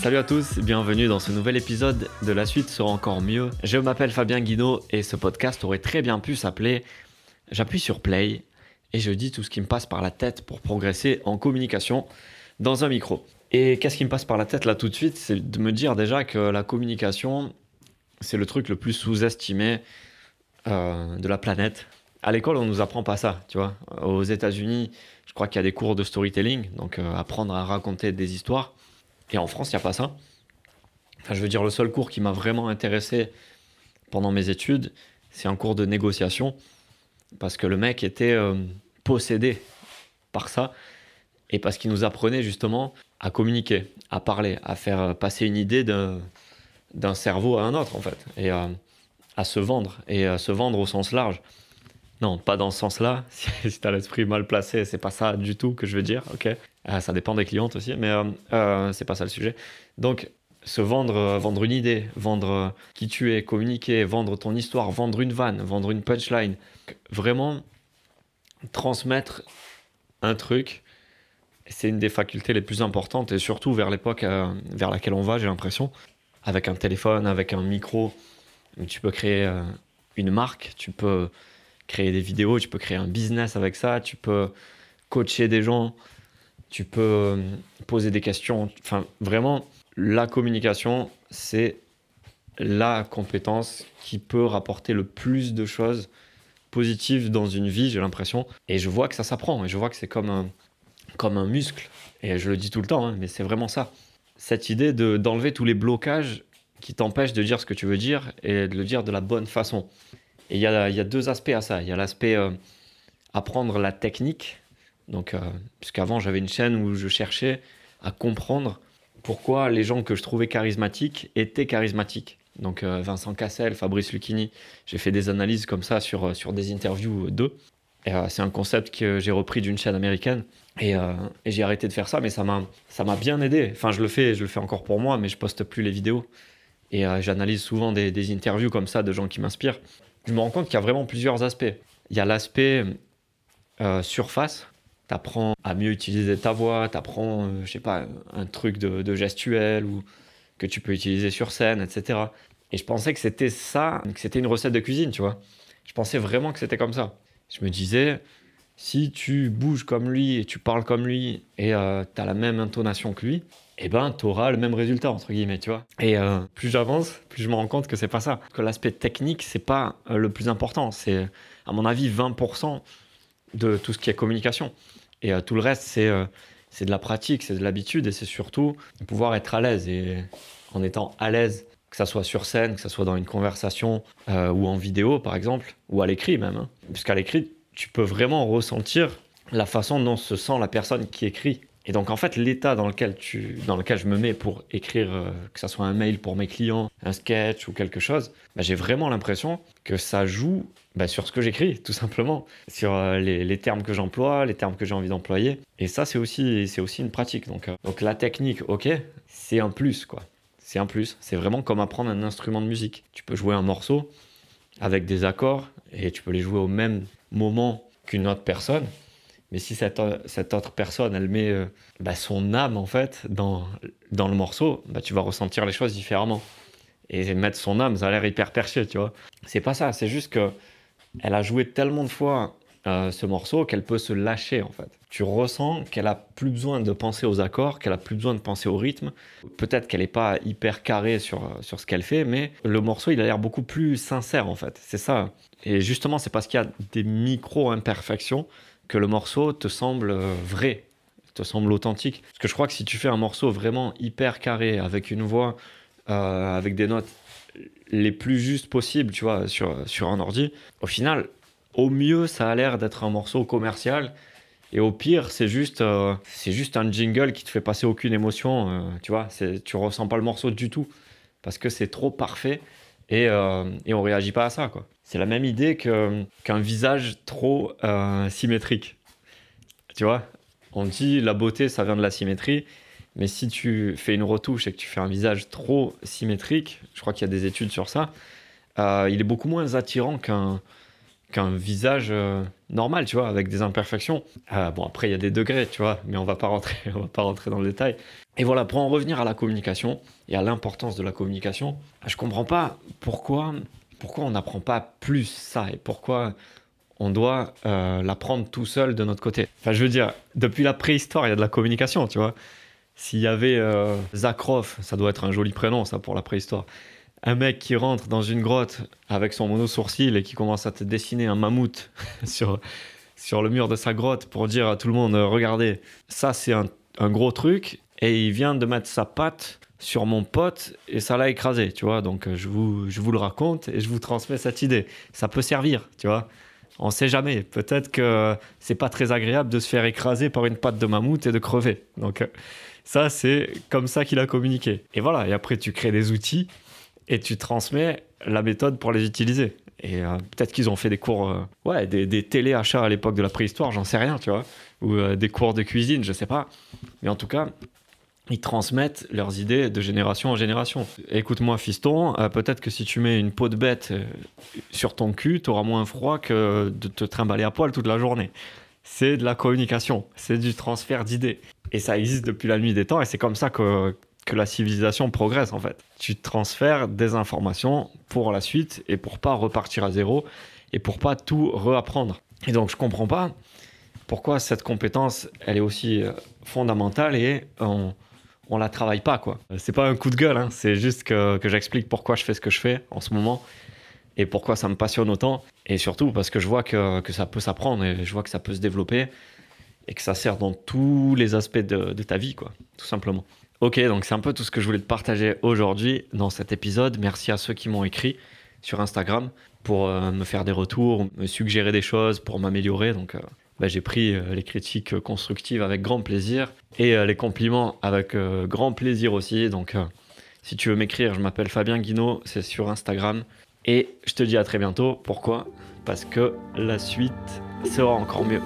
Salut à tous, bienvenue dans ce nouvel épisode de La suite sera encore mieux. Je m'appelle Fabien Guino et ce podcast aurait très bien pu s'appeler J'appuie sur play et je dis tout ce qui me passe par la tête pour progresser en communication dans un micro. Et qu'est-ce qui me passe par la tête là tout de suite? C'est de me dire déjà que la communication, c'est le truc le plus sous-estimé euh, de la planète. À l'école, on nous apprend pas ça, tu vois. Aux États-Unis, je crois qu'il y a des cours de storytelling, donc euh, apprendre à raconter des histoires. Et en France, il n'y a pas ça. Enfin, je veux dire, le seul cours qui m'a vraiment intéressé pendant mes études, c'est un cours de négociation, parce que le mec était euh, possédé par ça, et parce qu'il nous apprenait justement à communiquer, à parler, à faire passer une idée d'un cerveau à un autre, en fait, et à, se vendre, et à se vendre au sens large. Non, pas dans ce sens-là. Si tu as l'esprit mal placé, c'est pas ça du tout que je veux dire. Ok, ça dépend des clientes aussi, mais euh, euh, c'est pas ça le sujet. Donc, se vendre, vendre une idée, vendre qui tu es, communiquer, vendre ton histoire, vendre une vanne, vendre une punchline, vraiment transmettre un truc, c'est une des facultés les plus importantes et surtout vers l'époque vers laquelle on va, j'ai l'impression, avec un téléphone, avec un micro, tu peux créer une marque, tu peux créer des vidéos, tu peux créer un business avec ça, tu peux coacher des gens, tu peux euh, poser des questions. Enfin, vraiment, la communication, c'est la compétence qui peut rapporter le plus de choses positives dans une vie, j'ai l'impression. Et je vois que ça s'apprend, et je vois que c'est comme un, comme un muscle. Et je le dis tout le temps, hein, mais c'est vraiment ça. Cette idée d'enlever tous les blocages qui t'empêchent de dire ce que tu veux dire et de le dire de la bonne façon. Et il y a, deux aspects à ça. Il y a l'aspect euh, apprendre la technique. Donc, euh, puisqu'avant, j'avais une chaîne où je cherchais à comprendre pourquoi les gens que je trouvais charismatiques étaient charismatiques. Donc, euh, Vincent Cassel, Fabrice Lucchini, j'ai fait des analyses comme ça sur, sur des interviews d'eux. Et c'est un concept que j'ai repris d'une chaîne américaine. Et, j'ai arrêté de faire ça, mais ça m'a, ça m'a bien aidé. Enfin, je le fais, je le fais encore pour moi, mais je poste plus les vidéos. Et j'analyse souvent des, interviews comme ça de gens qui m'inspirent je me rends compte qu'il y a vraiment plusieurs aspects. Il y a l'aspect euh, surface. Tu apprends à mieux utiliser ta voix, tu apprends, euh, je sais pas, un truc de, gestuel ou que tu peux utiliser sur scène, etc. Et je pensais que c'était ça, que c'était une recette de cuisine, tu vois. Je pensais vraiment que c'était comme ça. Je me disais, si tu bouges comme lui et tu parles comme lui et euh, tu as la même intonation que lui, eh ben, tu auras le même résultat, entre guillemets, tu vois. Et euh, plus j'avance, plus je me rends compte que c'est pas ça. Que l'aspect technique, c'est pas euh, le plus important. C'est, à mon avis, 20% de tout ce qui est communication. Et euh, tout le reste, c'est, c'est de la pratique, c'est de l'habitude et c'est surtout pouvoir être à l'aise. Et en étant à l'aise, que ça soit sur scène, que ça soit dans une conversation ou en vidéo, par exemple, ou à l'écrit même. Hein. Puisqu'à l'écrit, tu peux vraiment ressentir la façon dont se sent la personne qui écrit. Et donc en fait, l'état dans lequel, dans lequel je me mets pour écrire, euh, que ce soit un mail pour mes clients, un sketch ou quelque chose, bah, j'ai vraiment l'impression que ça joue bah, sur ce que j'écris, tout simplement, sur euh, les, termes que j'emploie, les termes que j'ai envie d'employer. Et ça, c'est aussi, aussi une pratique. Donc, euh, donc la technique, ok, c'est un plus, quoi. C'est un plus. C'est vraiment comme apprendre un instrument de musique. Tu peux jouer un morceau avec des accords et tu peux les jouer au même moment qu'une autre personne. Mais si cette, cette autre personne, elle met euh, bah, son âme, en fait, dans, dans le morceau, bah, tu vas ressentir les choses différemment. Et mettre son âme, ça a l'air hyper perché, tu vois. C'est pas ça, c'est juste que elle a joué tellement de fois euh, ce morceau qu'elle peut se lâcher, en fait. Tu ressens qu'elle a plus besoin de penser aux accords, qu'elle a plus besoin de penser au rythme. Peut-être qu'elle n'est pas hyper carrée sur, sur ce qu'elle fait, mais le morceau, il a l'air beaucoup plus sincère, en fait. C'est ça. Et justement, c'est parce qu'il y a des micro-imperfections que le morceau te semble euh, vrai, te semble authentique. Parce que je crois que si tu fais un morceau vraiment hyper carré, avec une voix, euh, avec des notes les plus justes possibles, tu vois, sur, sur un ordi, au final, au mieux, ça a l'air d'être un morceau commercial. Et au pire, c'est juste, euh, juste un jingle qui te fait passer aucune émotion, tu vois. Tu ressens pas le morceau du tout parce que c'est trop parfait et, et on réagit pas à ça, quoi. C'est la même idée qu'un visage trop euh, symétrique. Tu vois On dit la beauté, ça vient de la symétrie. Mais si tu fais une retouche et que tu fais un visage trop symétrique, je crois qu'il y a des études sur ça, euh, il est beaucoup moins attirant qu'un qu'un visage euh, normal, tu vois, avec des imperfections. Bon, après, il y a des degrés, tu vois, mais on va pas rentrer, on va pas rentrer dans le détail. Et voilà, pour en revenir à la communication et à l'importance de la communication, je comprends pas pourquoi, pourquoi on n'apprend pas plus ça et pourquoi on doit euh, l'apprendre tout seul de notre côté? Enfin, je veux dire, depuis la préhistoire, il y a de la communication, tu vois. S'il y avait euh, Zakroff, ça doit être un joli prénom, ça, pour la préhistoire. Un mec qui rentre dans une grotte avec son mono-sourcil et qui commence à te dessiner un mammouth sur, sur le mur de sa grotte pour dire à tout le monde euh, Regardez, ça c'est un, un gros truc. Et il vient de mettre sa patte sur mon pote et ça l'a écrasé, tu vois. Donc euh, je vous, je vous le raconte et je vous transmets cette idée. Ça peut servir, tu vois. On sait jamais. Peut-être que c'est pas très agréable de se faire écraser par une patte de mammouth et de crever. Donc euh, ça, c'est comme ça qu'il a communiqué. Et voilà. Et après, tu crées des outils et tu transmets la méthode pour les utiliser. Et euh, peut-être qu'ils ont fait des cours, ouais, des, des téléachats à l'époque de la préhistoire, j'en sais rien, tu vois, ou des cours de cuisine, je sais pas. Mais en tout cas, ils transmettent leurs idées de génération en génération. Écoute-moi, fiston, euh, peut-être que si tu mets une peau de bête euh, sur ton cul, tu auras moins froid que de te trimballer à poil toute la journée. C'est de la communication, c'est du transfert d'idées. Et ça existe depuis la nuit des temps, et c'est comme ça que, que la civilisation progresse en fait. Tu transfères des informations pour la suite et pour pas repartir à zéro et pour pas tout reapprendre. Et donc je comprends pas pourquoi cette compétence elle est aussi euh, fondamentale et on, on la travaille pas quoi. C'est pas un coup de gueule, hein, c'est juste que, que j'explique pourquoi je fais ce que je fais en ce moment et pourquoi ça me passionne autant. Et surtout parce que je vois que, que ça peut s'apprendre et je vois que ça peut se développer et que ça sert dans tous les aspects de, ta vie, quoi, tout simplement. Ok, donc c'est un peu tout ce que je voulais te partager aujourd'hui dans cet épisode. Merci à ceux qui m'ont écrit sur Instagram pour euh, me faire des retours, me suggérer des choses pour m'améliorer. Donc euh, bah, j'ai pris euh, les critiques euh, constructives avec grand plaisir et euh, les compliments avec grand plaisir aussi. Donc si tu veux m'écrire, je m'appelle Fabien Guinaud, c'est sur Instagram. Et je te dis à très bientôt. Pourquoi? Parce que la suite sera encore mieux.